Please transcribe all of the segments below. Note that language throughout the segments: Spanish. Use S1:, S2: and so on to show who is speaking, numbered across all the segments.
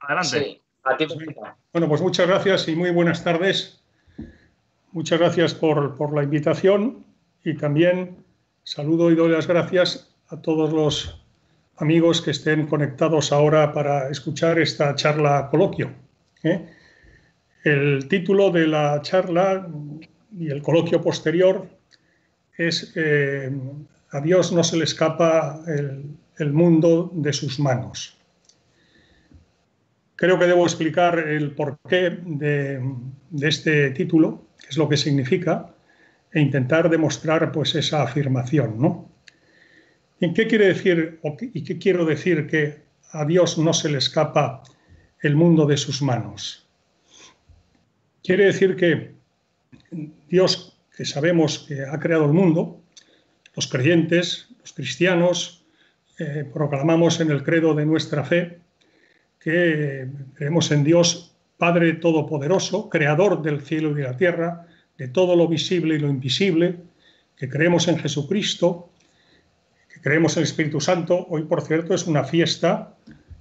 S1: Adelante.
S2: bueno, pues muchas gracias y muy buenas tardes. Muchas gracias por, por la invitación y también saludo y doy las gracias a todos los amigos que estén conectados ahora para escuchar esta charla coloquio. ¿eh? El título de la charla y el coloquio posterior es eh, A Dios no se le escapa el, mundo de sus manos. Creo que debo explicar el porqué de, de este título, qué es lo que significa, e intentar demostrar pues, esa afirmación. ¿no? ¿En qué quiere decir y qué quiero decir que a Dios no se le escapa el mundo de sus manos? Quiere decir que Dios, que sabemos que ha creado el mundo, los creyentes, los cristianos, eh, proclamamos en el credo de nuestra fe que creemos en Dios Padre Todopoderoso, Creador del cielo y de la tierra, de todo lo visible y lo invisible, que creemos en Jesucristo, creemos en el Espíritu Santo. Hoy, por cierto, es una fiesta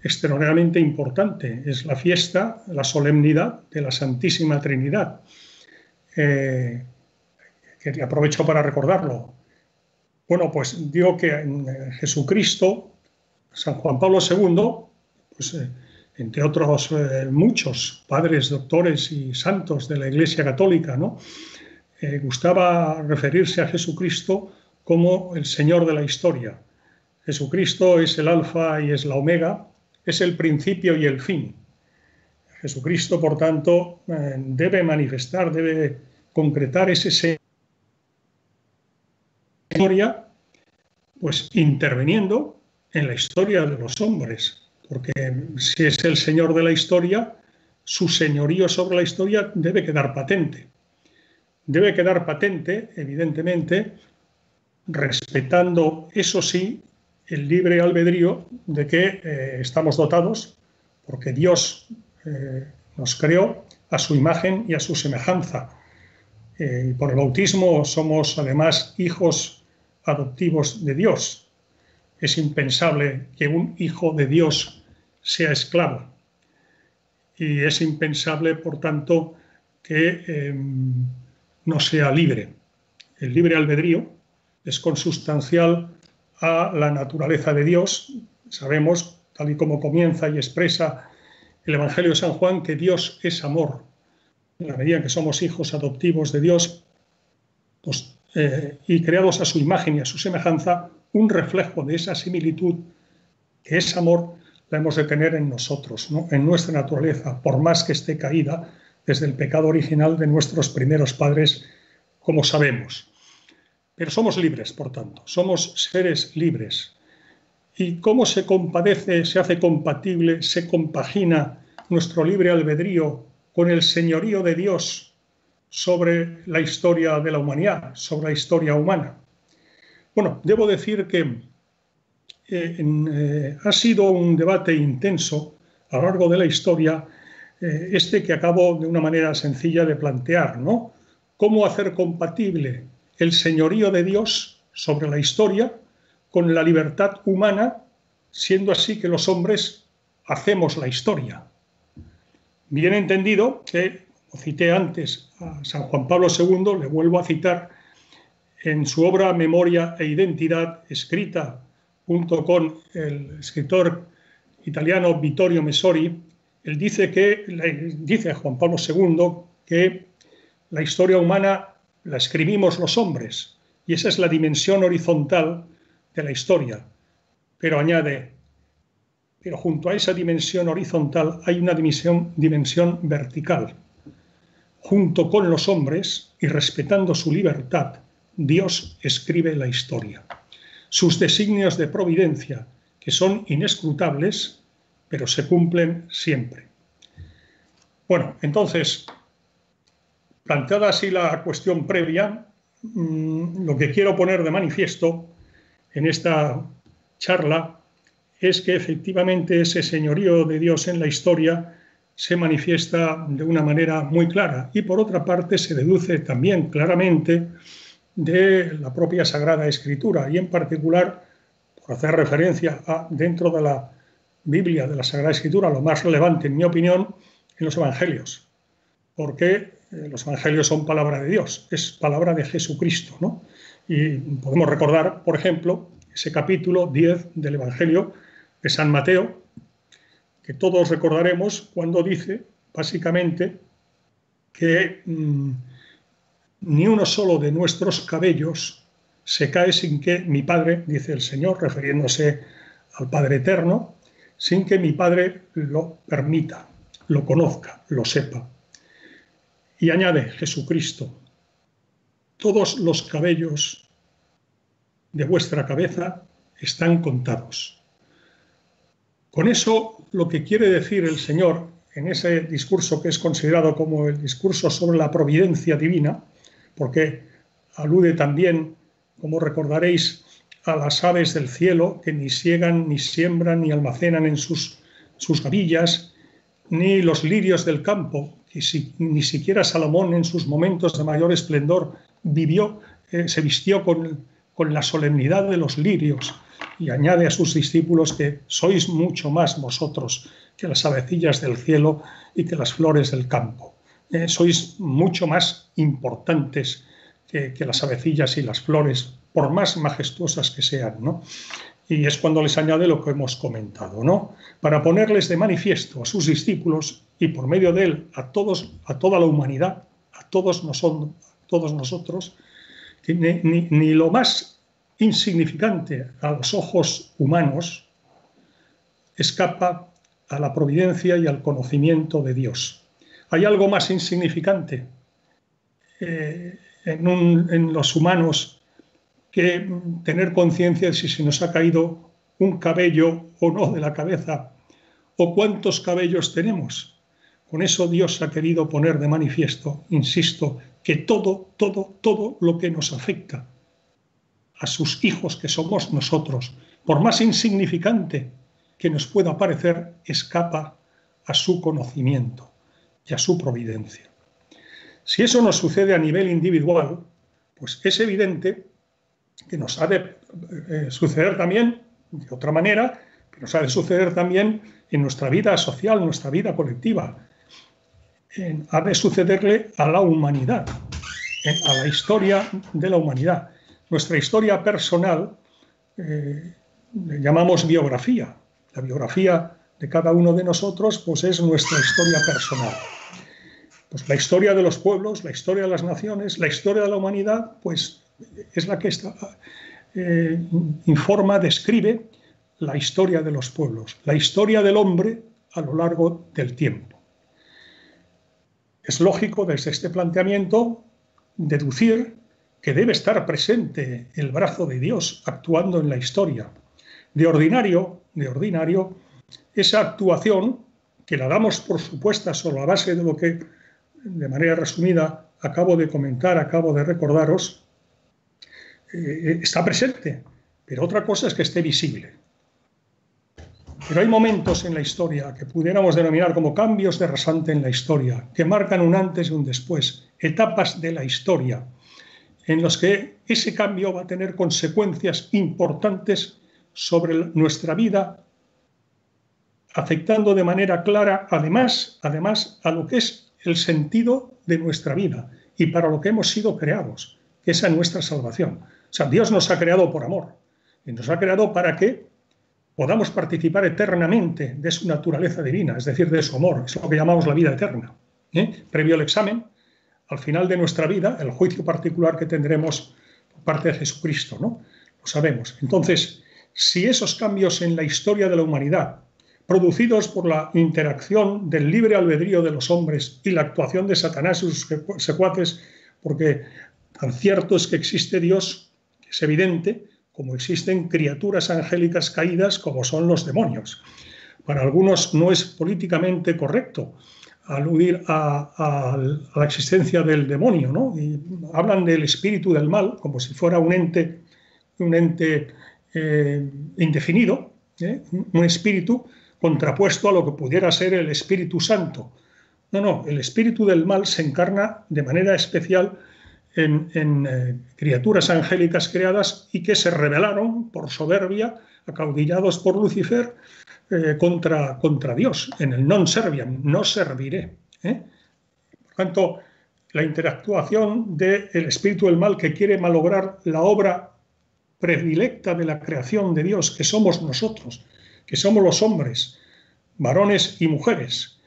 S2: extraordinariamente importante. Es la fiesta, la solemnidad de la Santísima Trinidad. Eh, que aprovecho para recordarlo. Bueno, pues digo que en Jesucristo, San Juan Pablo II, pues, eh, entre otros eh, muchos padres, doctores y santos de la Iglesia Católica, ¿no? gustaba referirse a Jesucristo como el Señor de la historia. Jesucristo es el alfa y es la omega, es el principio y el fin. Jesucristo, por tanto, eh, debe manifestar, debe concretar ese historia, pues interviniendo en la historia de los hombres, porque si es el Señor de la historia, su señorío sobre la historia debe quedar patente. Debe quedar patente, evidentemente, respetando, eso sí, el libre albedrío de que eh, estamos dotados, porque Dios eh, nos creó a su imagen y a su semejanza. Eh, por el bautismo somos además hijos adoptivos de Dios. Es impensable que un hijo de Dios sea esclavo. Y es impensable, por tanto, que em, no sea libre. El libre albedrío es consustancial a la naturaleza de Dios. Sabemos, tal y como comienza y expresa el Evangelio de San Juan, que Dios es amor. En la medida que somos hijos adoptivos de Dios pues, eh, y creados a su imagen y a su semejanza, un reflejo de esa similitud, que es amor, la hemos de tener en nosotros, en nuestra naturaleza, por más que esté caída desde el pecado original de nuestros primeros padres, como sabemos. Pero somos libres, por tanto, somos seres libres. ¿Y cómo se compadece, se hace compatible, se compagina nuestro libre albedrío con el señorío de Dios sobre la historia de la humanidad, sobre la historia humana? Bueno, debo decir que eh, eh, ha sido un debate intenso a lo largo de la historia, eh, este que acabo de una manera sencilla de plantear, ¿no? ¿Cómo hacer compatible el señorío de Dios sobre la historia con la libertad humana, siendo así que los hombres hacemos la historia. Bien entendido que, como cité antes a San Juan Pablo II, le vuelvo a citar en su obra Memoria e Identidad, escrita junto con el escritor italiano Vittorio Messori, él dice que, dice a Juan Pablo II que la historia humana la escribimos los hombres, y esa es la dimensión horizontal de la historia. Pero añade, pero junto a esa dimensión horizontal hay una dimensión, dimensión vertical. Junto con los hombres y respetando su libertad, Dios escribe la historia. Sus designios de providencia, que son inescrutables, pero se cumplen siempre. Bueno, entonces, Planteada así la cuestión previa, mm, lo que quiero poner de manifiesto en esta charla es que efectivamente ese señorío de Dios en la historia se manifiesta de una manera muy clara y por otra parte se deduce también claramente de la propia Sagrada Escritura y en particular, por hacer referencia a dentro de la, Biblia, de la Sagrada Escritura, lo más relevante, en mi opinión, en los Evangelios, porque eh, los Evangelios son palabra de Dios, es palabra de Jesucristo. ¿no? Y podemos recordar, por ejemplo, ese capítulo 10 del Evangelio de San Mateo, que todos recordaremos cuando dice, básicamente, que mm, ni uno solo de nuestros cabellos se cae sin que mi Padre, dice el Señor, refiriéndose al Padre Eterno, sin que mi Padre lo permita, lo conozca, lo sepa. Y añade Jesucristo, todos los cabellos de vuestra cabeza están contados. Con eso lo que quiere decir el Señor en ese discurso que es considerado como el discurso sobre la providencia divina, porque alude también, como recordaréis, a las aves del cielo que ni siegan, ni siembran, ni almacenan en sus, sus gavillas, ni los lirios del campo, que ni siquiera Salomón en sus momentos de mayor esplendor vivió, eh, se vistió con, con la solemnidad de los lirios y añade a sus discípulos que sois mucho más vosotros que las avecillas del cielo y que las flores del campo. Eh, sois mucho más importantes que, las avecillas y las flores, por más majestuosas que sean, ¿no? Y es cuando les añade lo que hemos comentado, ¿no? Para ponerles de manifiesto a sus discípulos y por medio de él a todos, a toda la humanidad, a todos, nosotros, todos nosotros, que ni lo más insignificante a los ojos humanos escapa a la providencia y al conocimiento de Dios. ¿Hay algo más insignificante eh, en, los humanos que tener conciencia de si se nos ha caído un cabello o no de la cabeza o cuántos cabellos tenemos? Con eso Dios ha querido poner de manifiesto, insisto, que todo, todo, todo lo que nos afecta a sus hijos que somos nosotros, por más insignificante que nos pueda parecer, escapa a su conocimiento y a su providencia. Si eso nos sucede a nivel individual, pues es evidente que nos ha de eh, suceder también de otra manera, que nos ha de suceder también en nuestra vida social, en nuestra vida colectiva. ha de sucederle a la humanidad, a la historia de la humanidad. Nuestra historia personal eh, llamamos biografía. La biografía de cada uno de nosotros pues es nuestra historia personal. Pues la historia de los pueblos, la historia de las naciones, la historia de la humanidad, pues es la que eh, informa, describe la historia de los pueblos, la historia del hombre a lo largo del tiempo. Es lógico desde este planteamiento deducir que debe estar presente el brazo de Dios actuando en la historia. De ordinario, de ordinario, esa actuación, que la damos por supuesta sobre la base de lo que, de manera resumida, acabo de comentar, acabo de recordaros, eh, está presente, pero otra cosa es que esté visible. Pero hay momentos en la historia que pudiéramos denominar como cambios de rasante en la historia, que marcan un antes y un después, etapas de la historia, en los que ese cambio va a tener consecuencias importantes sobre nuestra vida, afectando de manera clara, además, además, a lo que es el sentido de nuestra vida y para lo que hemos sido creados, que es a nuestra salvación. O sea, Dios nos ha creado por amor y nos ha creado para que podamos participar eternamente de su naturaleza divina, es decir, de su amor, es lo que llamamos la vida eterna. ¿eh? Previo al examen, al final de nuestra vida, el juicio particular que tendremos por parte de Jesucristo, ¿no? Lo sabemos. Entonces, si esos cambios en la historia de la humanidad, producidos por la interacción del libre albedrío de los hombres y la actuación de Satanás y sus secuaces, porque tan cierto es que existe Dios, es evidente, como existen criaturas angélicas caídas como son los demonios. Para algunos no es políticamente correcto aludir a, la existencia del demonio, ¿no? Hablan del espíritu del mal como si fuera un ente, un ente eh, indefinido, ¿eh? un espíritu contrapuesto a lo que pudiera ser el Espíritu Santo. No, no, el espíritu del mal se encarna de manera especial en, eh, criaturas angélicas creadas y que se rebelaron por soberbia acaudillados por Lucifer eh, contra, contra Dios, en el non serviam, no serviré. ¿eh? Por tanto, la interactuación del espíritu del mal que quiere malograr la obra predilecta de la creación de Dios, que somos nosotros, que somos los hombres, varones y mujeres,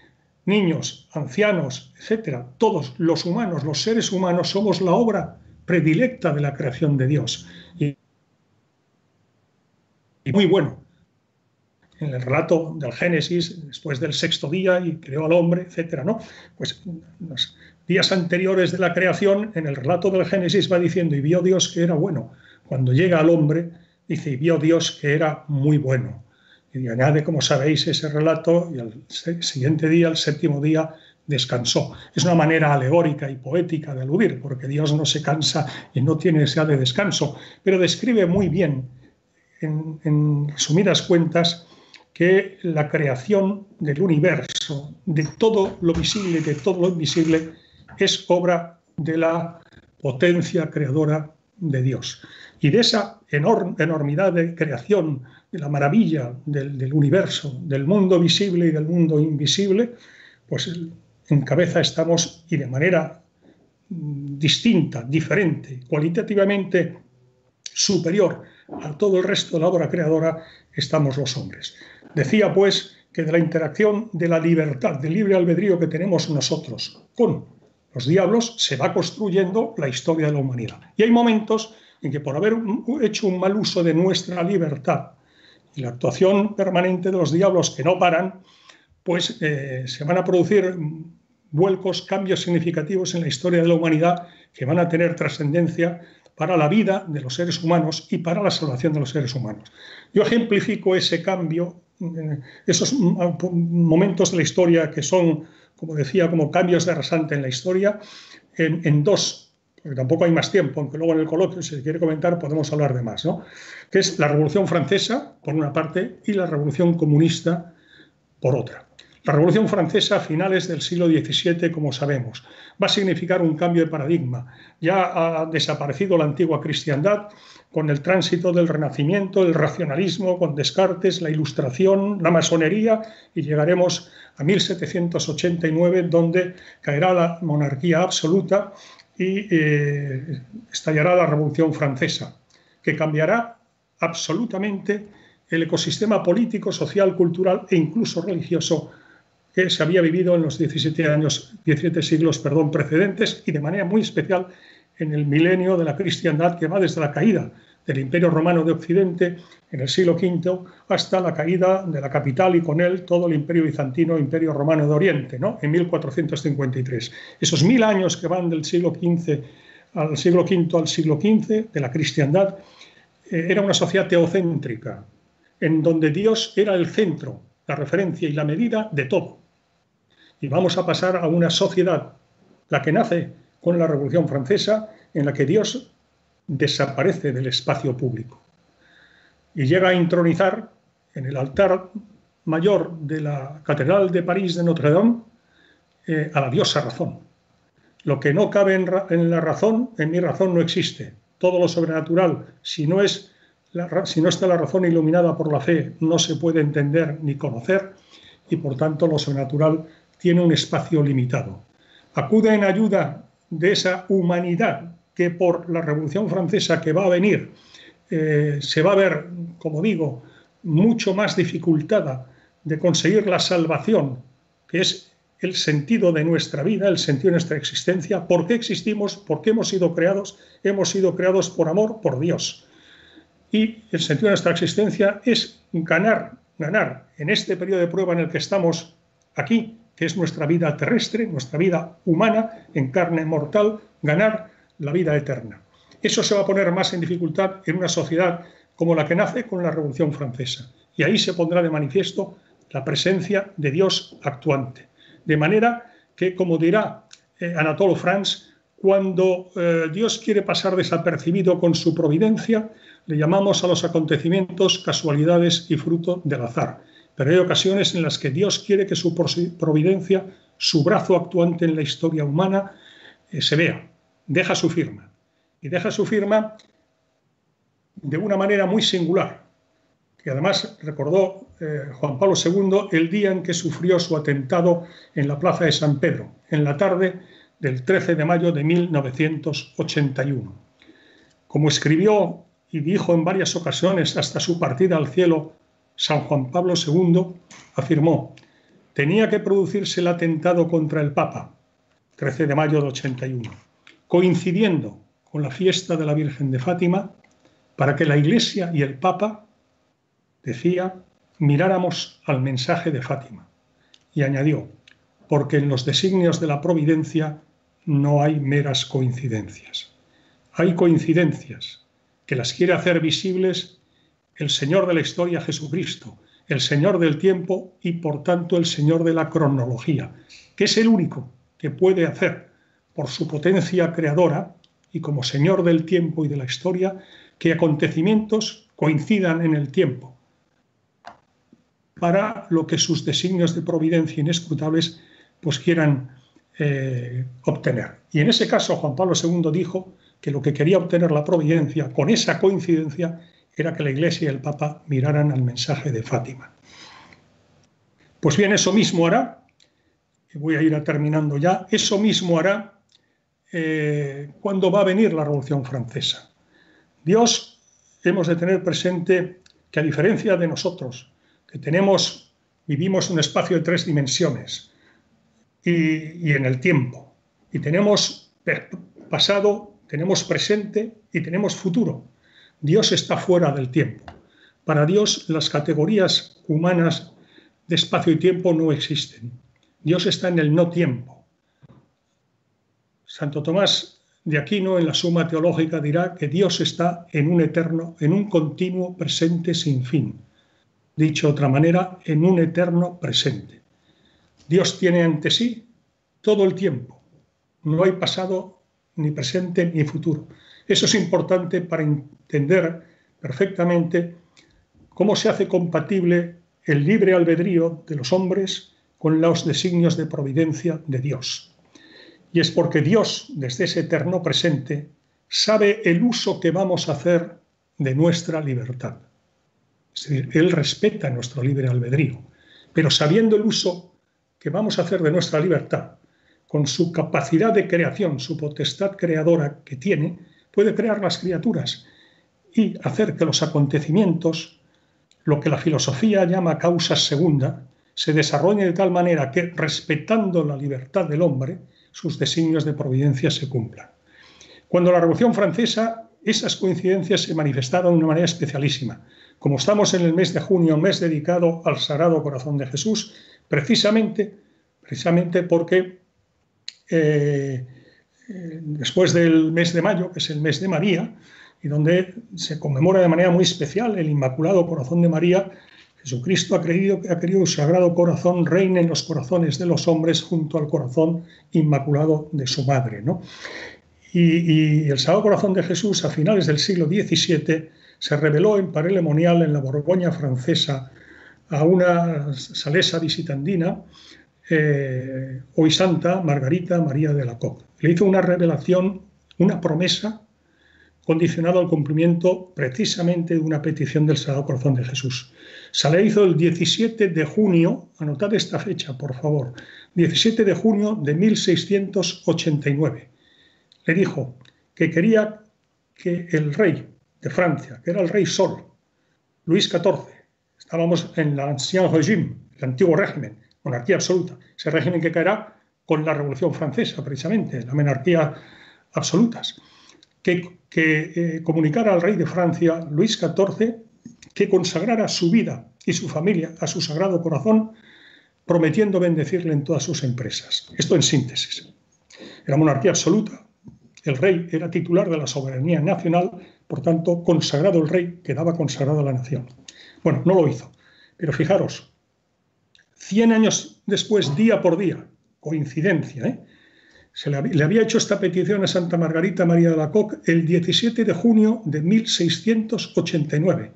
S2: niños, ancianos, etcétera, todos los humanos, los seres humanos, somos la obra predilecta de la creación de Dios. Y, muy bueno. En el relato del Génesis, después del sexto día y creó al hombre, etcétera, ¿no? Pues los días anteriores de la creación, en el relato del Génesis va diciendo, y vio Dios que era bueno. Cuando llega al hombre, dice, y vio Dios que era muy bueno. Y añade, como sabéis, ese relato y al siguiente día, el séptimo día, descansó. Es una manera alegórica y poética de aludir, porque Dios no se cansa y no tiene necesidad de descanso, pero describe muy bien, en, resumidas cuentas, que la creación del universo, de todo lo visible de todo lo invisible, es obra de la potencia creadora de Dios. Y de esa enormidad de creación, de la maravilla del, universo, del mundo visible y del mundo invisible, pues en cabeza estamos y de manera mm, distinta, diferente, cualitativamente superior a todo el resto de la obra creadora, estamos los hombres. Decía pues que de la interacción de la libertad, del libre albedrío que tenemos nosotros con los diablos, se va construyendo la historia de la humanidad. Y hay momentos en que por haber hecho un mal uso de nuestra libertad y la actuación permanente de los diablos que no paran, pues eh, se van a producir vuelcos, cambios significativos en la historia de la humanidad que van a tener trascendencia para la vida de los seres humanos y para la salvación de los seres humanos. Yo ejemplifico ese cambio, eh, esos momentos de la historia que son, como decía, como cambios de rasante en la historia, en dos porque tampoco hay más tiempo, aunque luego en el coloquio, si se quiere comentar, podemos hablar de más, ¿no? que es la Revolución Francesa, por una parte, y la Revolución Comunista, por otra. La Revolución Francesa a finales del siglo XVII, como sabemos, va a significar un cambio de paradigma. Ya ha desaparecido la antigua cristiandad con el tránsito del Renacimiento, el racionalismo, con Descartes, la Ilustración, la masonería, y llegaremos a 1789, donde caerá la monarquía absoluta y eh, estallará la Revolución Francesa, que cambiará absolutamente el ecosistema político, social, cultural e incluso religioso que se había vivido en los 17 años, 17 siglos perdón, precedentes y de manera muy especial en el milenio de la cristiandad que va desde la caída del Imperio Romano de Occidente en el siglo V hasta la caída de la capital y con él todo el Imperio Bizantino, Imperio Romano de Oriente, ¿no? en 1453. Esos mil años que van del siglo XV al siglo V al siglo XV de la cristiandad eh, era una sociedad teocéntrica, en donde Dios era el centro, la referencia y la medida de todo. Y vamos a pasar a una sociedad, la que nace con la Revolución Francesa, en la que Dios desaparece del espacio público y llega a intronizar en el altar mayor de la Catedral de París de Notre Dame eh, a la diosa razón. Lo que no cabe en, la razón, en mi razón no existe. Todo lo sobrenatural, si no, es si no está la razón iluminada por la fe, no se puede entender ni conocer y por tanto lo sobrenatural tiene un espacio limitado. Acude en ayuda de esa humanidad que por la Revolución Francesa que va a venir eh, se va a ver, como digo, mucho más dificultada de conseguir la salvación, que es el sentido de nuestra vida, el sentido de nuestra existencia, por qué existimos, por qué hemos sido creados, hemos sido creados por amor, por Dios. Y el sentido de nuestra existencia es ganar, ganar en este periodo de prueba en el que estamos aquí, que es nuestra vida terrestre, nuestra vida humana, en carne mortal, ganar la vida eterna. Eso se va a poner más en dificultad en una sociedad como la que nace con la Revolución Francesa. Y ahí se pondrá de manifiesto la presencia de Dios actuante. De manera que, como dirá eh, Anatole France, cuando eh, Dios quiere pasar desapercibido con su providencia, le llamamos a los acontecimientos casualidades y fruto del azar. Pero hay ocasiones en las que Dios quiere que su providencia, su brazo actuante en la historia humana, eh, se vea, deja su firma. Y deja su firma de una manera muy singular, que además recordó eh, Juan Pablo II el día en que sufrió su atentado en la Plaza de San Pedro, en la tarde del 13 de mayo de 1981. Como escribió y dijo en varias ocasiones hasta su partida al cielo, San Juan Pablo II afirmó, tenía que producirse el atentado contra el Papa, 13 de mayo de 81, coincidiendo con la fiesta de la Virgen de Fátima, para que la Iglesia y el Papa, decía, miráramos al mensaje de Fátima. Y añadió, porque en los designios de la providencia no hay meras coincidencias. Hay coincidencias que las quiere hacer visibles el Señor de la historia Jesucristo, el Señor del tiempo y por tanto el Señor de la cronología, que es el único que puede hacer por su potencia creadora y como Señor del tiempo y de la historia que acontecimientos coincidan en el tiempo para lo que sus designios de providencia inescrutables pues quieran eh, obtener. Y en ese caso Juan Pablo II dijo que lo que quería obtener la providencia con esa coincidencia era que la Iglesia y el Papa miraran al mensaje de Fátima. Pues bien, eso mismo hará, voy a ir terminando ya, eso mismo hará eh, cuando va a venir la Revolución Francesa. Dios hemos de tener presente que a diferencia de nosotros, que tenemos, vivimos un espacio de tres dimensiones, y, en el tiempo. Y tenemos pasado, tenemos presente y tenemos futuro. Dios está fuera del tiempo. Para Dios las categorías humanas de espacio y tiempo no existen. Dios está en el no tiempo. Santo Tomás de Aquino en la Suma Teológica dirá que Dios está en un eterno, en un continuo presente sin fin. Dicho de otra manera, en un eterno presente. Dios tiene ante sí todo el tiempo. No hay pasado, ni presente, ni futuro. Eso es importante para entender perfectamente cómo se hace compatible el libre albedrío de los hombres con los designios de providencia de Dios. Y es porque Dios, desde ese eterno presente, sabe el uso que vamos a hacer de nuestra libertad. Es decir, Él respeta nuestro libre albedrío, pero sabiendo el uso que vamos a hacer de nuestra libertad, con su capacidad de creación, su potestad creadora que tiene, puede crear las criaturas y hacer que los acontecimientos, lo que la filosofía llama causas segunda, se desarrollen de tal manera que, respetando la libertad del hombre, sus designios de providencia se cumplan. Cuando la Revolución Francesa, esas coincidencias se manifestaron de una manera especialísima. Como estamos en el mes de junio, mes dedicado al Sagrado Corazón de Jesús, precisamente, precisamente porque eh, después del mes de mayo, que es el mes de María, y donde se conmemora de manera muy especial el Inmaculado Corazón de María, Jesucristo ha, ha querido que su Sagrado Corazón reine en los corazones de los hombres junto al corazón inmaculado de su madre. Y, y, el Sagrado Corazón de Jesús a finales del siglo XVII se reveló en Parelemonial en la Borgoña francesa a una salesa visitandina, eh, hoy santa, Margarita María de la Coque. Le hizo una revelación, una promesa condicionada al cumplimiento precisamente de una petición del Sagrado Corazón de Jesús. Se le hizo el 17 de junio, anotad esta fecha, por favor, 17 de junio de 1689. Le dijo que quería que el rey de Francia, que era el rey Sol, Luis XIV, Estábamos en el ancien régime, el antiguo régimen, monarquía absoluta, ese régimen que caerá con la Revolución Francesa, precisamente, la monarquía absolutas, que, eh, comunicara al rey de Francia, Luis XIV, que consagrara su vida y su familia a su sagrado corazón, prometiendo bendecirle en todas sus empresas. Esto en síntesis. Era monarquía absoluta. El rey era titular de la soberanía nacional, por tanto, consagrado el rey, quedaba consagrado a la nación. Bueno, no lo hizo. Pero fijaros, 100 años después, día por día, coincidencia, ¿eh? Se le, había hecho esta petición a Santa Margarita María de la Coque el 17 de junio de 1689.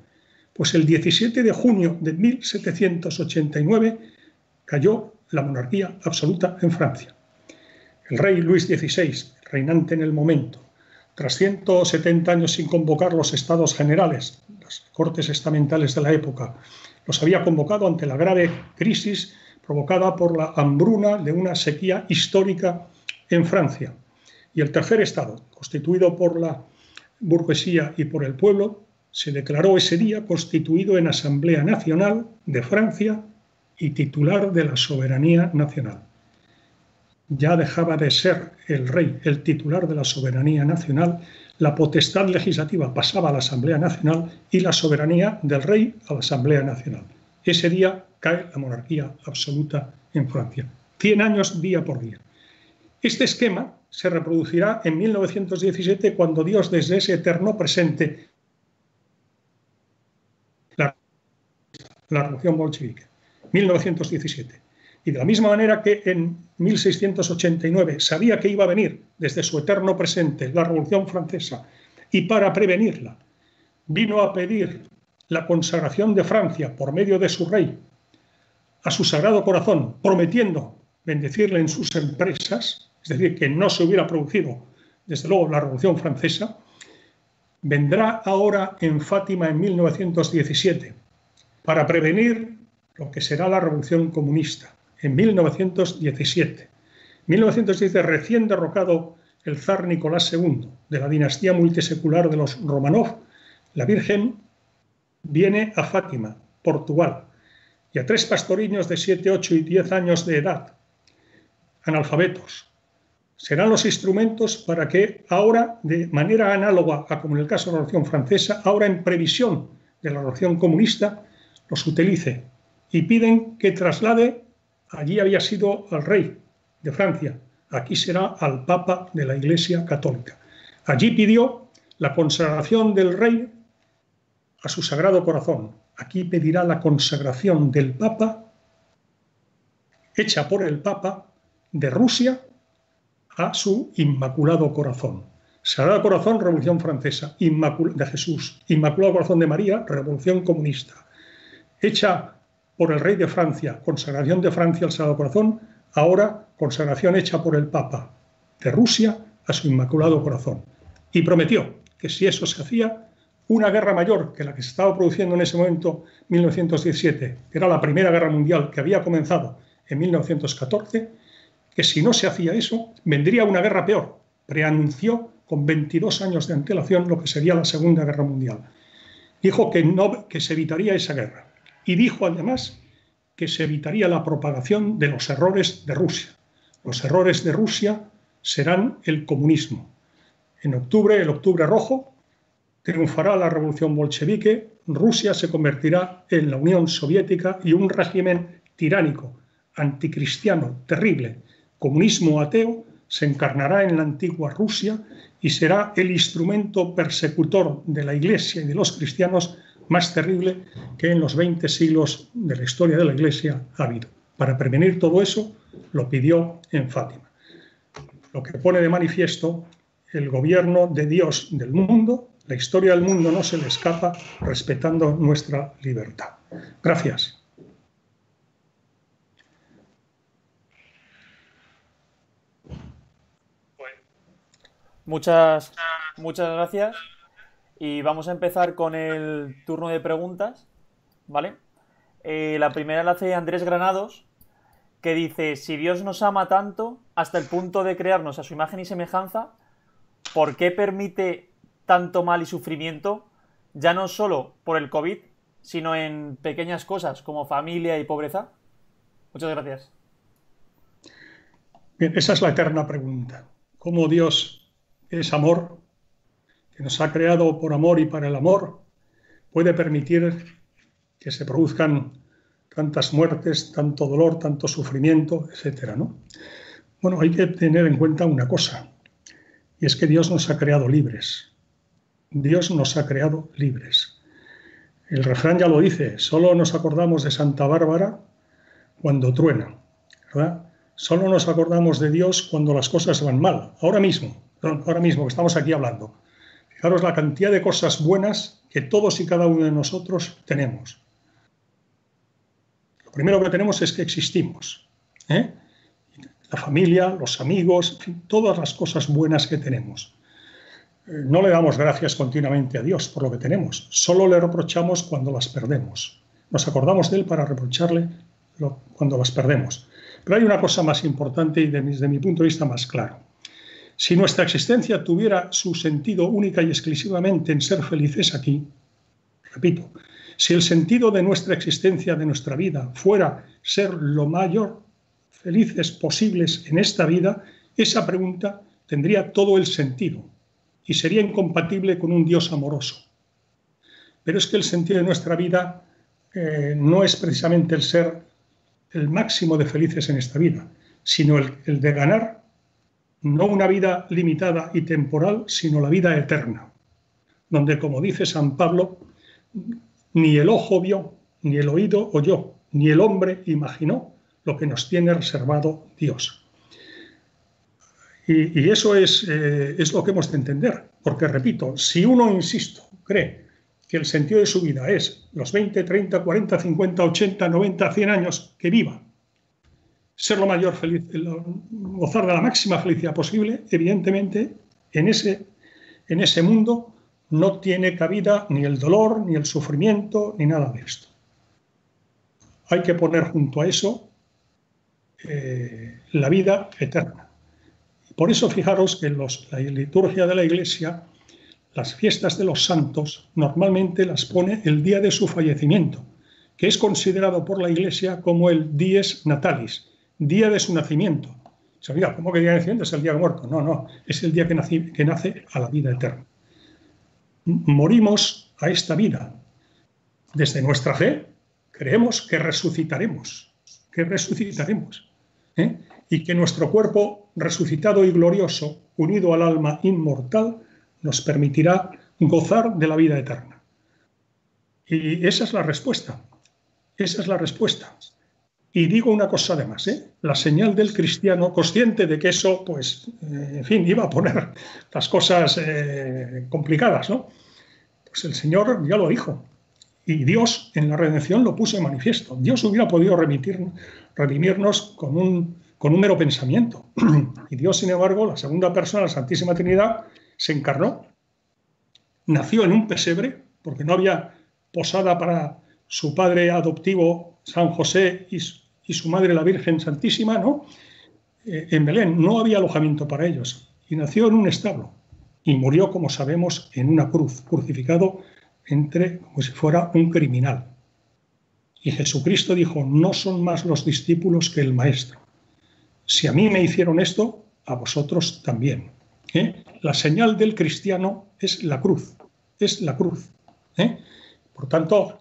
S2: Pues el 17 de junio de 1789 cayó la monarquía absoluta en Francia. El rey Luis XVI, reinante en el momento, tras 170 años sin convocar los estados generales, las cortes estamentales de la época, los había convocado ante la grave crisis provocada por la hambruna de una sequía histórica en Francia. Y el tercer Estado, constituido por la burguesía y por el pueblo, se declaró ese día constituido en Asamblea Nacional de Francia y titular de la soberanía nacional. Ya dejaba de ser el rey el titular de la soberanía nacional, la potestad legislativa pasaba a la Asamblea Nacional y la soberanía del rey a la Asamblea Nacional. Ese día cae la monarquía absoluta en Francia. Cien años día por día. Este esquema se reproducirá en 1917 cuando Dios desde ese eterno presente la, la revolución bolchevique. 1917. Y de la misma manera que en 1689 sabía que iba a venir desde su eterno presente la Revolución Francesa y para prevenirla vino a pedir la consagración de Francia por medio de su rey a su sagrado corazón, prometiendo bendecirle en sus empresas, es decir, que no se hubiera producido, desde luego, la Revolución Francesa, vendrá ahora en Fátima en 1917 para prevenir lo que será la Revolución Comunista en 1917. 1917, recién derrocado el zar Nicolás II de la dinastía multisecular de los Romanov, la Virgen viene a Fátima, Portugal, y a tres pastoriños de 7, 8 y 10 años de edad, analfabetos. Serán los instrumentos para que ahora, de manera análoga a como en el caso de la Revolución Francesa, ahora en previsión de la Revolución Comunista, los utilice y piden que traslade Allí había sido al rey de Francia, aquí será al Papa de la Iglesia Católica. Allí pidió la consagración del rey a su sagrado corazón. Aquí pedirá la consagración del Papa, hecha por el Papa de Rusia a su Inmaculado Corazón. Sagrado Corazón, Revolución Francesa, de Jesús. Inmaculado Corazón de María, Revolución Comunista. Hecha por el rey de Francia, consagración de Francia al Sagrado Corazón, ahora consagración hecha por el Papa de Rusia a su Inmaculado Corazón. Y prometió que si eso se hacía, una guerra mayor que la que se estaba produciendo en ese momento, 1917, que era la Primera Guerra Mundial que había comenzado en 1914, que si no se hacía eso, vendría una guerra peor. Preanunció con 22 años de antelación lo que sería la Segunda Guerra Mundial. Dijo que, no, que se evitaría esa guerra y dijo además que se evitaría la propagación de los errores de Rusia. Los errores de Rusia serán el comunismo. En octubre, el octubre rojo, triunfará la revolución bolchevique, Rusia se convertirá en la Unión Soviética y un régimen tiránico, anticristiano, terrible, comunismo ateo, se encarnará en la antigua Rusia y será el instrumento persecutor de la Iglesia y de los cristianos más terrible que en los 20 siglos de la historia de la Iglesia ha habido. Para prevenir todo eso, lo pidió en Fátima. Lo que pone de manifiesto el gobierno de Dios del mundo, la historia del mundo no se le escapa respetando nuestra libertad. Gracias.
S1: Muchas, muchas gracias. Y vamos a empezar con el turno de preguntas, ¿vale? Eh, la primera la hace Andrés Granados, que dice, si Dios nos ama tanto hasta el punto de crearnos a su imagen y semejanza, ¿por qué permite tanto mal y sufrimiento, ya no solo por el COVID, sino en pequeñas cosas como familia y pobreza? Muchas gracias.
S2: Bien, esa es la eterna pregunta. ¿Cómo Dios es amor que nos ha creado por amor y para el amor, puede permitir que se produzcan tantas muertes, tanto dolor, tanto sufrimiento, etcétera, ¿no? Bueno, hay que tener en cuenta una cosa, y es que Dios nos ha creado libres. Dios nos ha creado libres. El refrán ya lo dice, solo nos acordamos de Santa Bárbara cuando truena, ¿verdad? Solo nos acordamos de Dios cuando las cosas van mal, ahora mismo, ahora mismo que estamos aquí hablando. Fijaros la cantidad de cosas buenas que todos y cada uno de nosotros tenemos. Lo primero que tenemos es que existimos. ¿eh? La familia, los amigos, todas las cosas buenas que tenemos. no le damos gracias continuamente a Dios por lo que tenemos, solo le reprochamos cuando las perdemos. Nos acordamos de Él para reprocharle cuando las perdemos. Pero hay una cosa más importante y desde mi punto de vista más claro. Si nuestra existencia tuviera su sentido única y exclusivamente en ser felices aquí, repito, si el sentido de nuestra existencia, de nuestra vida, fuera ser lo mayor felices posibles en esta vida, esa pregunta tendría todo el sentido y sería incompatible con un Dios amoroso. Pero es que el sentido de nuestra vida eh, no es precisamente el ser el máximo de felices en esta vida, sino el, el de ganar no una vida limitada y temporal, sino la vida eterna, donde, como dice San Pablo, ni el ojo vio, ni el oído oyó, ni el hombre imaginó lo que nos tiene reservado Dios. Y, eso es, eh, es lo que hemos de entender, porque repito, si uno, insisto, cree que el sentido de su vida es los 20, 30, 40, 50, 80, 90, 100 años que viva, ser lo mayor feliz, gozar de la máxima felicidad posible, evidentemente en ese, en ese mundo no tiene cabida ni el dolor, ni el sufrimiento, ni nada de esto. Hay que poner junto a eso eh, la vida eterna. Por eso fijaros que en la liturgia de la Iglesia, las fiestas de los santos normalmente las pone el día de su fallecimiento, que es considerado por la Iglesia como el dies natalis, día de su nacimiento. ¿cómo que día de nacimiento es el día muerto? No, no, es el día que, que nace a la vida eterna. Morimos a esta vida. Desde nuestra fe creemos que resucitaremos, que resucitaremos. ¿eh? Y que nuestro cuerpo resucitado y glorioso, unido al alma inmortal, nos permitirá gozar de la vida eterna. Y esa es la respuesta. Esa es la respuesta. Y digo una cosa además, ¿eh? la señal del cristiano, consciente de que eso, pues, eh, en fin, iba a poner las cosas eh, complicadas, ¿no? Pues el Señor ya lo dijo. Y Dios en la redención lo puso en manifiesto. Dios hubiera podido remitir, redimirnos con un, con un mero pensamiento. Y Dios, sin embargo, la segunda persona, la Santísima Trinidad, se encarnó. Nació en un pesebre, porque no había posada para su padre adoptivo, San José, y y su madre la Virgen Santísima, ¿no? Eh, en Belén no había alojamiento para ellos y nació en un establo y murió, como sabemos, en una cruz, crucificado entre como si fuera un criminal. Y Jesucristo dijo, no son más los discípulos que el Maestro. Si a mí me hicieron esto, a vosotros también. ¿eh? La señal del cristiano es la cruz, es la cruz. ¿eh? Por tanto,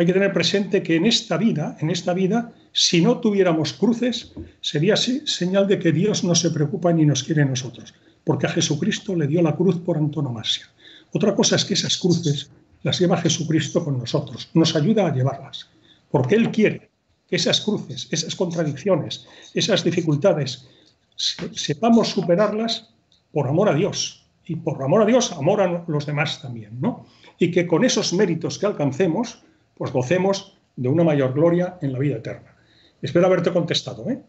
S2: hay que tener presente que en esta vida, en esta vida, si no tuviéramos cruces, sería señal de que Dios no se preocupa ni nos quiere a nosotros, porque a Jesucristo le dio la cruz por antonomasia. Otra cosa es que esas cruces las lleva Jesucristo con nosotros, nos ayuda a llevarlas, porque Él quiere que esas cruces, esas contradicciones, esas dificultades, sepamos superarlas por amor a Dios y por amor a Dios, amor a los demás también, ¿no? Y que con esos méritos que alcancemos, pues gocemos de una mayor gloria en la vida eterna. Espero haberte contestado. ¿eh?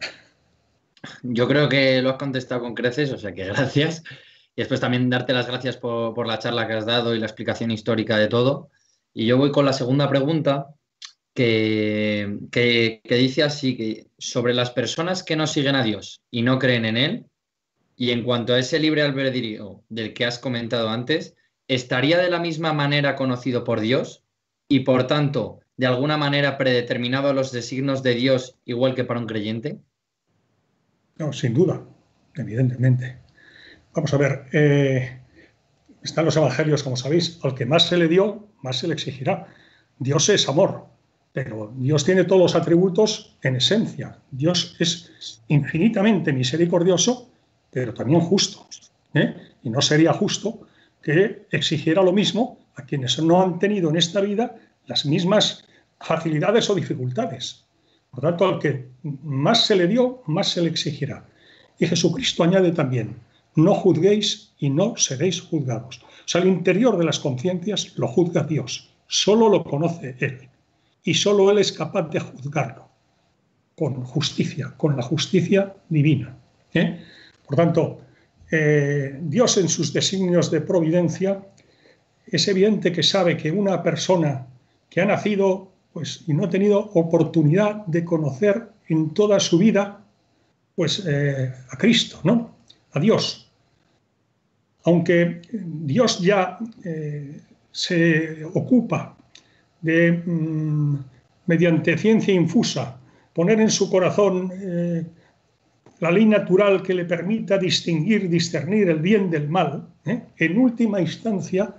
S3: Yo creo que lo has contestado con creces, o sea que gracias. Y después también darte las gracias por, la charla que has dado y la explicación histórica de todo. Y yo voy con la segunda pregunta, que, que, dice así, que sobre las personas que no siguen a Dios y no creen en Él, y en cuanto a ese libre albedrío del que has comentado antes, ¿estaría de la misma manera conocido por Dios? Y por tanto, de alguna manera predeterminado los designos de Dios igual que para un creyente?
S2: No, sin duda, evidentemente. Vamos a ver, eh, están los evangelios, como sabéis, al que más se le dio, más se le exigirá. Dios es amor, pero Dios tiene todos los atributos en esencia. Dios es infinitamente misericordioso, pero también justo. ¿eh? Y no sería justo que exigiera lo mismo a quienes no han tenido en esta vida las mismas facilidades o dificultades. Por tanto, al que más se le dio, más se le exigirá. Y Jesucristo añade también, no juzguéis y no seréis juzgados. O sea, el interior de las conciencias lo juzga Dios, solo lo conoce Él. Y solo Él es capaz de juzgarlo con justicia, con la justicia divina. ¿eh? Por tanto, eh, Dios en sus designios de providencia, es evidente que sabe que una persona que ha nacido pues, y no ha tenido oportunidad de conocer en toda su vida pues, eh, a Cristo, ¿no? a Dios. Aunque Dios ya eh, se ocupa de, mm, mediante ciencia infusa, poner en su corazón eh, la ley natural que le permita distinguir, discernir el bien del mal, en última instancia,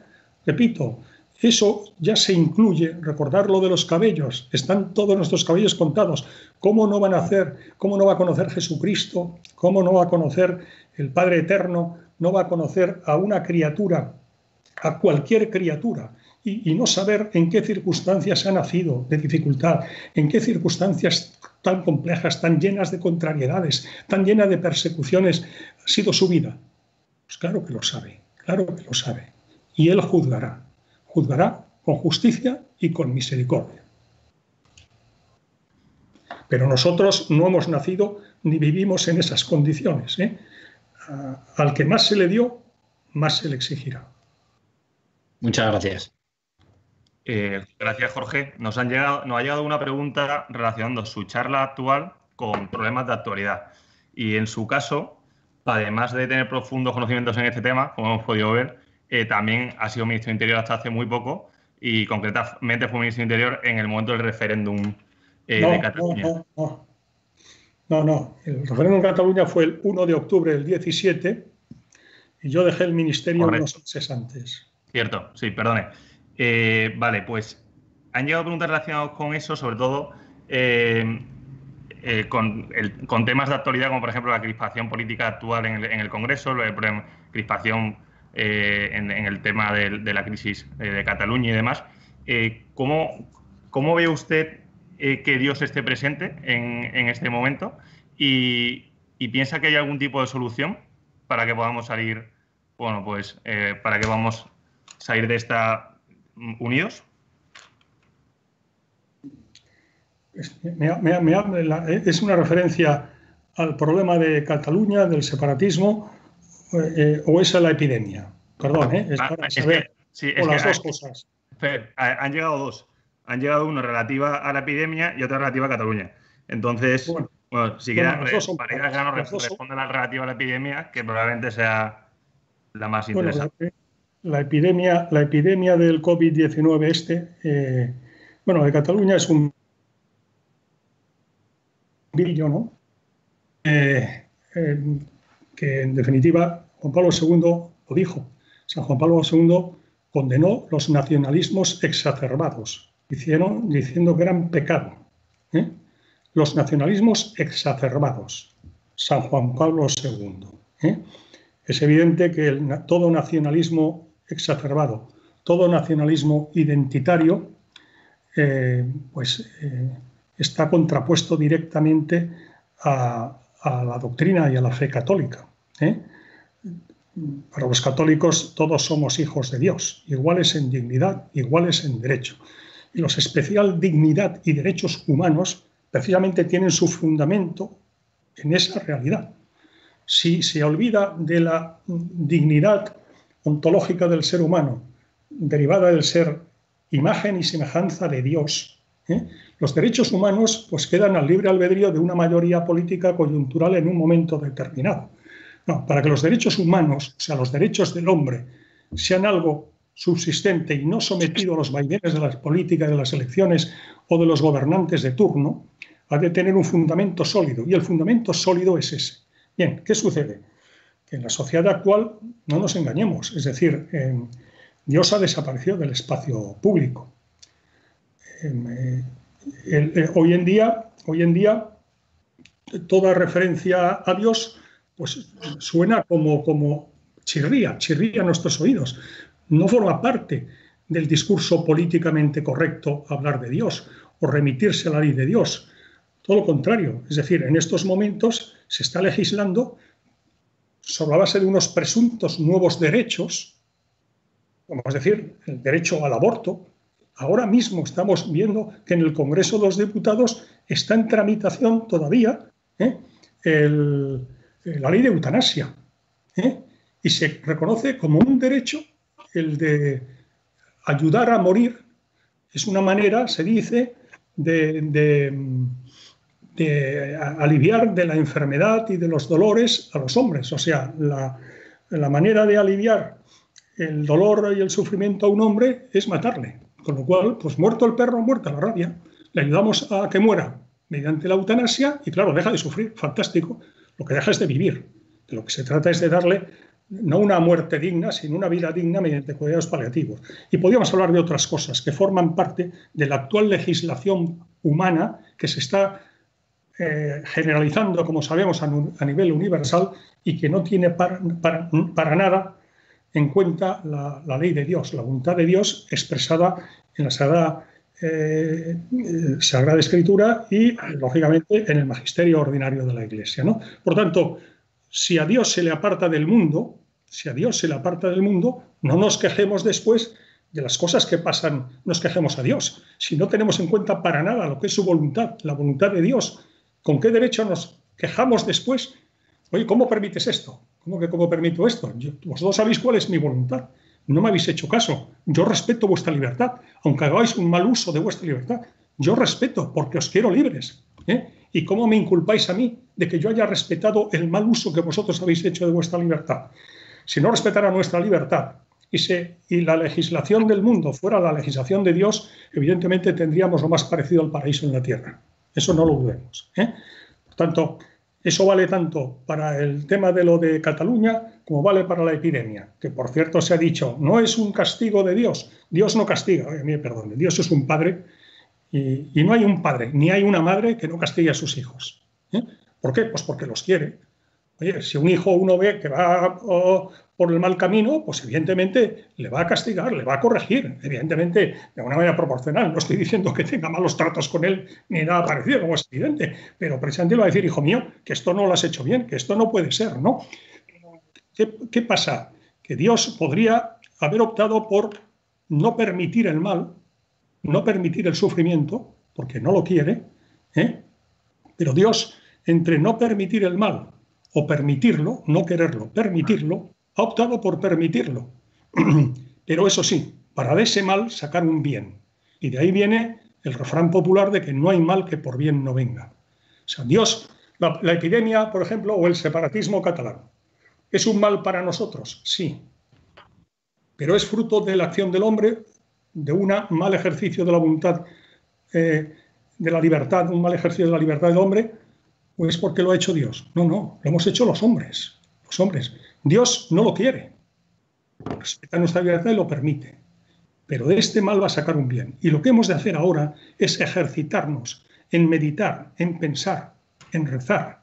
S2: repito, eso ya se incluye, recordar lo de los cabellos, están todos nuestros cabellos contados. ¿Cómo no van a hacer, cómo no va a conocer Jesucristo? ¿Cómo no va a conocer el Padre Eterno? ¿No va a conocer a una criatura, a cualquier criatura? y, no saber en qué circunstancias ha nacido de dificultad, en qué circunstancias tan complejas, tan llenas de contrariedades, tan llenas de persecuciones ha sido su vida. Pues claro que lo sabe, claro que lo sabe. Y Él juzgará, juzgará con justicia y con misericordia. Pero nosotros no hemos nacido ni vivimos en esas condiciones. ¿eh? Al que más se le dio, más se le exigirá.
S3: Muchas gracias.
S4: Eh, gracias, Jorge. Nos, han llegado, nos ha llegado una pregunta relacionando su charla actual con problemas de actualidad. Y en su caso, además de tener profundos conocimientos en este tema, como hemos podido ver, eh, también ha sido ministro de Interior hasta hace muy poco y concretamente fue ministro de Interior en el momento del referéndum eh, de Cataluña.
S2: No, no, no, no. El referéndum en Cataluña fue el 1 de octubre del 17 y yo dejé el ministerio unos meses antes.
S4: Cierto, sí, perdone. Eh, vale, pues han llegado preguntas relacionadas con eso, sobre todo eh, eh, con, temas de actualidad, como por ejemplo la crispación política actual en el, Congreso, la crispación en, el tema de, la crisis de Cataluña y demás. ¿cómo, ¿cómo, ve usted que Dios esté presente en, este momento? Y, piensa que hay algún tipo de solución para que podamos salir, bueno, pues para que podamos salir de esta unidos?
S2: es una referencia al problema de Cataluña, del separatismo, eh, o es a la epidemia. Perdón, ¿eh? es ah, para saber las dos cosas.
S4: han llegado dos. Han llegado una relativa a la epidemia y otra relativa a Cataluña. Entonces, bueno, si quieres, para ir al responde la relativa a la epidemia, que probablemente sea la más interesante
S2: la epidemia, la epidemia del COVID-19 este, eh, bueno, de Cataluña es un brillo, ¿no? Eh, eh, en definitiva Juan Pablo II lo dijo. San Juan Pablo II condenó los nacionalismos exacerbados, diciendo que eran pecado. Los nacionalismos exacerbados, San Juan Pablo II. Es evidente que todo nacionalismo exacerbado. Todo nacionalismo identitario eh, pues, eh, está contrapuesto directamente a, la doctrina y a la fe católica. ¿Eh? Para los católicos todos somos hijos de Dios, iguales en dignidad, iguales en derecho. Y los especial dignidad y derechos humanos precisamente tienen su fundamento en esa realidad. Si se olvida de la dignidad ontológica del ser humano, derivada del ser imagen y semejanza de Dios. ¿eh? Los derechos humanos pues, quedan al libre albedrío de una mayoría política coyuntural en un momento determinado. Para que los derechos humanos, o sea, los derechos del hombre, sean algo subsistente y no sometido a los vaivenes de las políticas, de las elecciones o de los gobernantes de turno, ha de tener un fundamento sólido. Y el fundamento sólido es ese. Bien, ¿qué sucede? en la sociedad actual no nos engañemos, es decir, Dios ha desaparecido del espacio público. Em, eh, eh, hoy, en día, hoy en día, toda referencia a Dios pues, suena como, como chirría, chirría a nuestros oídos. No forma parte del discurso políticamente correcto hablar de Dios o remitirse a la ley de Dios. Todo lo contrario, es decir, en estos momentos se está legislando sobre la base de unos presuntos nuevos derechos, como es decir, el derecho al aborto. Ahora mismo estamos viendo que en el Congreso de los Diputados está en tramitación todavía ¿eh? La ley de eutanasia. ¿eh? y se reconoce como un derecho el de ayudar a morir. Es una manera, se dice, de, aliviar de la enfermedad y de los dolores a los hombres. O sea, la, la manera de aliviar el dolor y el sufrimiento a un hombre es matarle. Con lo cual, pues muerto el perro, muerta la rabia. Le ayudamos a que muera mediante la eutanasia y claro, deja de sufrir, fantástico. Lo que deja es de vivir. De lo que se trata es de darle no una muerte digna, sino una vida digna mediante cuidados paliativos. Y podríamos hablar de otras cosas que forman parte de la actual legislación humana que se está eh, generalizando, como sabemos, a, nivel universal y que no tiene para, nada en cuenta la, la, ley de Dios, la voluntad de Dios expresada en la Sagrada eh, Sagrada Escritura y, lógicamente, en el magisterio ordinario de la Iglesia. ¿no? Por tanto, si a Dios se le aparta del mundo, si a Dios se le aparta del mundo, no nos quejemos después de las cosas que pasan, nos quejemos a Dios. Si no tenemos en cuenta para nada lo que es su voluntad, la voluntad de Dios, ¿con qué derecho nos quejamos después? Oye, ¿cómo permites esto? ¿Cómo que cómo permito esto? vosotros sabéis cuál es mi voluntad no me habéis hecho caso. Yo respeto vuestra libertad, aunque hagáis un mal uso de vuestra libertad. Yo respeto porque os quiero libres. ¿eh? ¿Y cómo me inculpáis a mí de que yo haya respetado el mal uso que vosotros habéis hecho de vuestra libertad? Si no respetara nuestra libertad y, y la legislación del mundo fuera la legislación de Dios, evidentemente tendríamos lo más parecido al paraíso en la tierra. Eso no lo dudemos. ¿eh? Por tanto, eso vale tanto para el tema de lo de Cataluña como vale para la epidemia, que por cierto se ha dicho, no es un castigo de Dios, Dios no castiga, a mí perdone, Dios es un padre y, no hay un padre, ni hay una madre que no castigue a sus hijos. ¿eh? ¿Por qué? Pues porque los quiere. Oye, si un hijo uno ve que va por el mal camino, pues evidentemente le va a castigar, le va a corregir, evidentemente de una manera proporcional. No estoy diciendo que tenga malos tratos con él ni nada parecido, como es evidente, pero precisamente le va a decir, hijo mío, que esto no lo has hecho bien, que esto no puede ser, ¿no? ¿Qué, pasa? Que Dios podría haber optado por no permitir el mal, no permitir el sufrimiento, porque no lo quiere, ¿eh? pero Dios, entre no permitir el mal o permitirlo, no quererlo, permitirlo, ha optado por permitirlo. Pero eso sí, para de ese mal sacar un bien. Y de ahí viene el refrán popular de que no hay mal que por bien no venga. O sea, Dios, la, epidemia, por ejemplo, o el separatismo catalán, ¿es un mal para nosotros? Sí. Pero es fruto de la acción del hombre, de un mal ejercicio de la voluntad, eh, de la libertad, un mal ejercicio de la libertad del hombre, o es porque lo ha hecho Dios. No, no, lo hemos hecho los hombres. Los hombres. Dios no lo quiere. Respeta nuestra libertad y lo permite. Pero de este mal va a sacar un bien. Y lo que hemos de hacer ahora es ejercitarnos en meditar, en pensar, en rezar.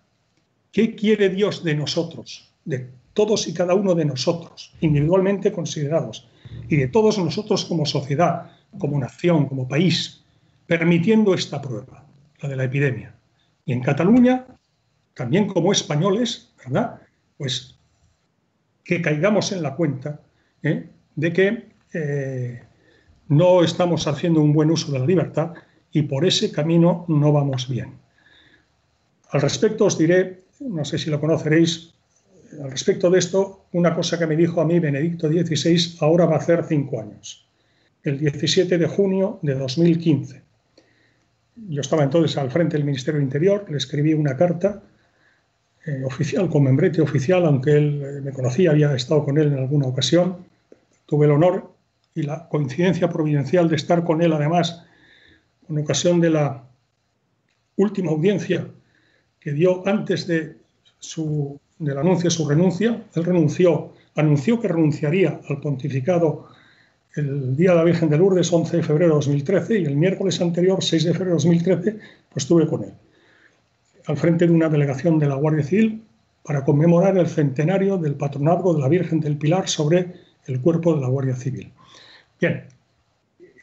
S2: ¿Qué quiere Dios de nosotros? De todos y cada uno de nosotros, individualmente considerados. Y de todos nosotros como sociedad, como nación, como país, permitiendo esta prueba, la de la epidemia. Y en Cataluña, también como españoles, ¿verdad? Pues que caigamos en la cuenta ¿eh? de que eh, no estamos haciendo un buen uso de la libertad y por ese camino no vamos bien. Al respecto os diré, no sé si lo conoceréis, al respecto de esto, una cosa que me dijo a mí Benedicto XVI, ahora va a hacer cinco años, el 17 de junio de 2015. Yo estaba entonces al frente del Ministerio Interior, le escribí una carta eh, oficial, con membrete oficial, aunque él eh, me conocía, había estado con él en alguna ocasión. Tuve el honor y la coincidencia providencial de estar con él, además, en ocasión de la última audiencia que dio antes de su, del anuncio de su renuncia. Él renunció, anunció que renunciaría al pontificado el día de la Virgen de Lourdes, 11 de febrero de 2013, y el miércoles anterior, 6 de febrero de 2013, pues estuve con él al frente de una delegación de la Guardia Civil para conmemorar el centenario del patronazgo de la Virgen del Pilar sobre el cuerpo de la Guardia Civil. Bien,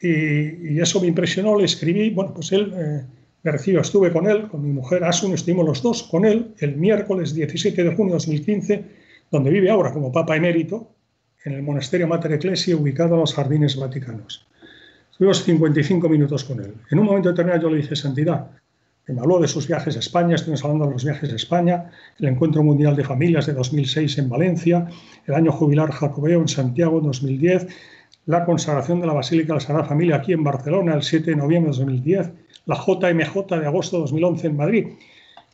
S2: y, eso me impresionó, le escribí, bueno, pues él eh, me recibió, estuve con él, con mi mujer Asun, estuvimos los dos con él el miércoles 17 de junio de 2015, donde vive ahora como Papa emérito, en el monasterio Mater Ecclesia, ubicado en los jardines vaticanos. Estuvimos 55 minutos con él. En un momento determinado yo le dije, Santidad, me habló de sus viajes a España, estuvimos hablando de los viajes a España, el Encuentro Mundial de Familias de 2006 en Valencia, el año jubilar jacobeo en Santiago en 2010, la consagración de la Basílica de la Sagrada Familia aquí en Barcelona el 7 de noviembre de 2010, la JMJ de agosto de 2011 en Madrid.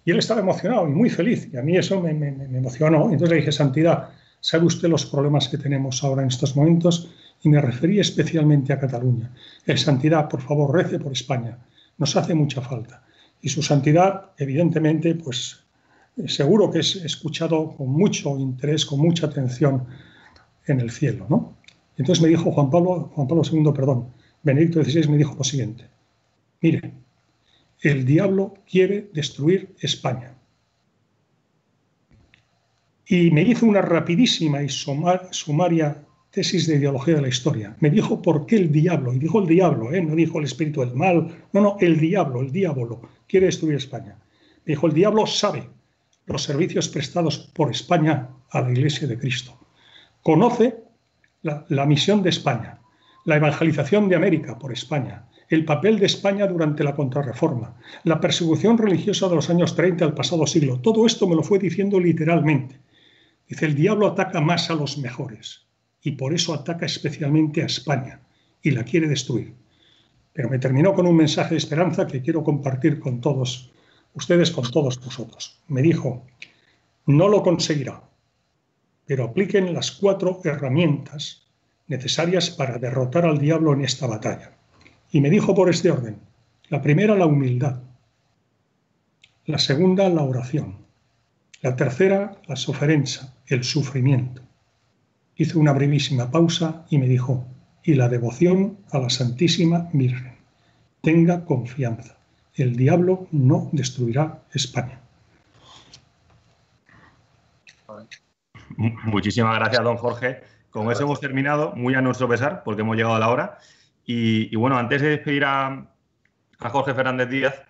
S2: Y él estaba emocionado y muy feliz, y a mí eso me, emocionó. Entonces le dije, Santidad, ¿sabe usted los problemas que tenemos ahora en estos momentos? Y me referí especialmente a Cataluña. El Santidad, por favor, rece por España. Nos hace mucha falta y su santidad, evidentemente, pues seguro que es escuchado con mucho interés, con mucha atención en el cielo, ¿no? Entonces me dijo Juan Pablo, Juan Pablo II, perdón, Benedicto XVI me dijo lo siguiente, mire, el diablo quiere destruir España. Y me hizo una rapidísima y sumaria tesis de ideología de la historia. Me dijo por qué el diablo, y dijo el diablo, ¿eh? no dijo el espíritu del mal, no, no, el diablo, el diablo quiere destruir España. Me dijo, el diablo sabe los servicios prestados por España a la Iglesia de Cristo. Conoce la, la misión de España, la evangelización de América por España, el papel de España durante la contrarreforma, la persecución religiosa de los años 30 del pasado siglo. Todo esto me lo fue diciendo literalmente. Dice, el diablo ataca más a los mejores y por eso ataca especialmente a España y la quiere destruir. Pero me terminó con un mensaje de esperanza que quiero compartir con todos ustedes, con todos vosotros. Me dijo, no lo conseguirá, pero apliquen las cuatro herramientas necesarias para derrotar al diablo en esta batalla. Y me dijo por este orden, la primera la humildad, la segunda la oración, la tercera la soferenza, el sufrimiento, Hizo una brevísima pausa y me dijo, y la devoción a la Santísima Virgen. Tenga confianza, el diablo no destruirá España.
S4: Muchísimas gracias, don Jorge. Con eso hemos terminado, muy a nuestro pesar, porque hemos llegado a la hora. Y, bueno, antes de despedir a, Jorge Fernández Díaz,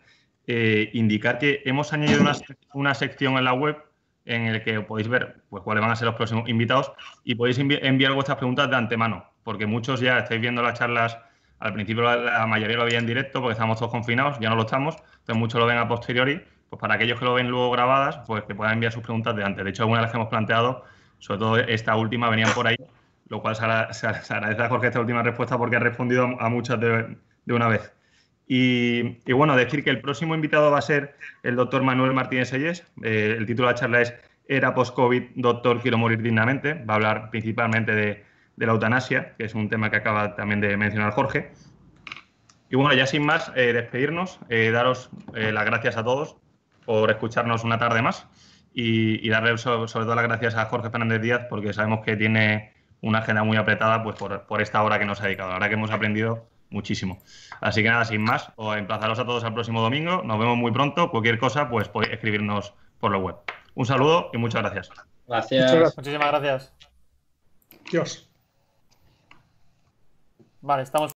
S4: eh, indicar que hemos añadido una, una sección en la web en el que podéis ver pues, cuáles van a ser los próximos invitados y podéis enviar vuestras preguntas de antemano, porque muchos ya estáis viendo las charlas, al principio la, mayoría lo veía en directo porque estamos todos confinados, ya no lo estamos, entonces muchos lo ven a posteriori, pues para aquellos que lo ven luego grabadas, pues que puedan enviar sus preguntas de antes. De hecho, algunas las que hemos planteado, sobre todo esta última, venían por ahí, lo cual se, agradece a Jorge esta última respuesta porque ha respondido a muchas de una vez. Y, bueno, decir que el próximo invitado va a ser el doctor Manuel Martínez Selles. Eh, el título de la charla es Era post-COVID, doctor, quiero morir dignamente. Va a hablar principalmente de, la eutanasia, que es un tema que acaba también de mencionar Jorge. Y bueno, ya sin más, eh, despedirnos, eh, daros las gracias a todos por escucharnos una tarde más y, darle sobre, todo las gracias a Jorge Fernández Díaz porque sabemos que tiene una agenda muy apretada pues por, por esta hora que nos ha dedicado. La verdad que hemos aprendido muchísimo. Así que nada, sin más, os emplazaros a todos al próximo domingo. Nos vemos muy pronto. Cualquier cosa, pues podéis escribirnos por la web. Un saludo y muchas gracias.
S3: Gracias.
S1: Muchísimas gracias.
S2: Dios.
S1: Vale, estamos.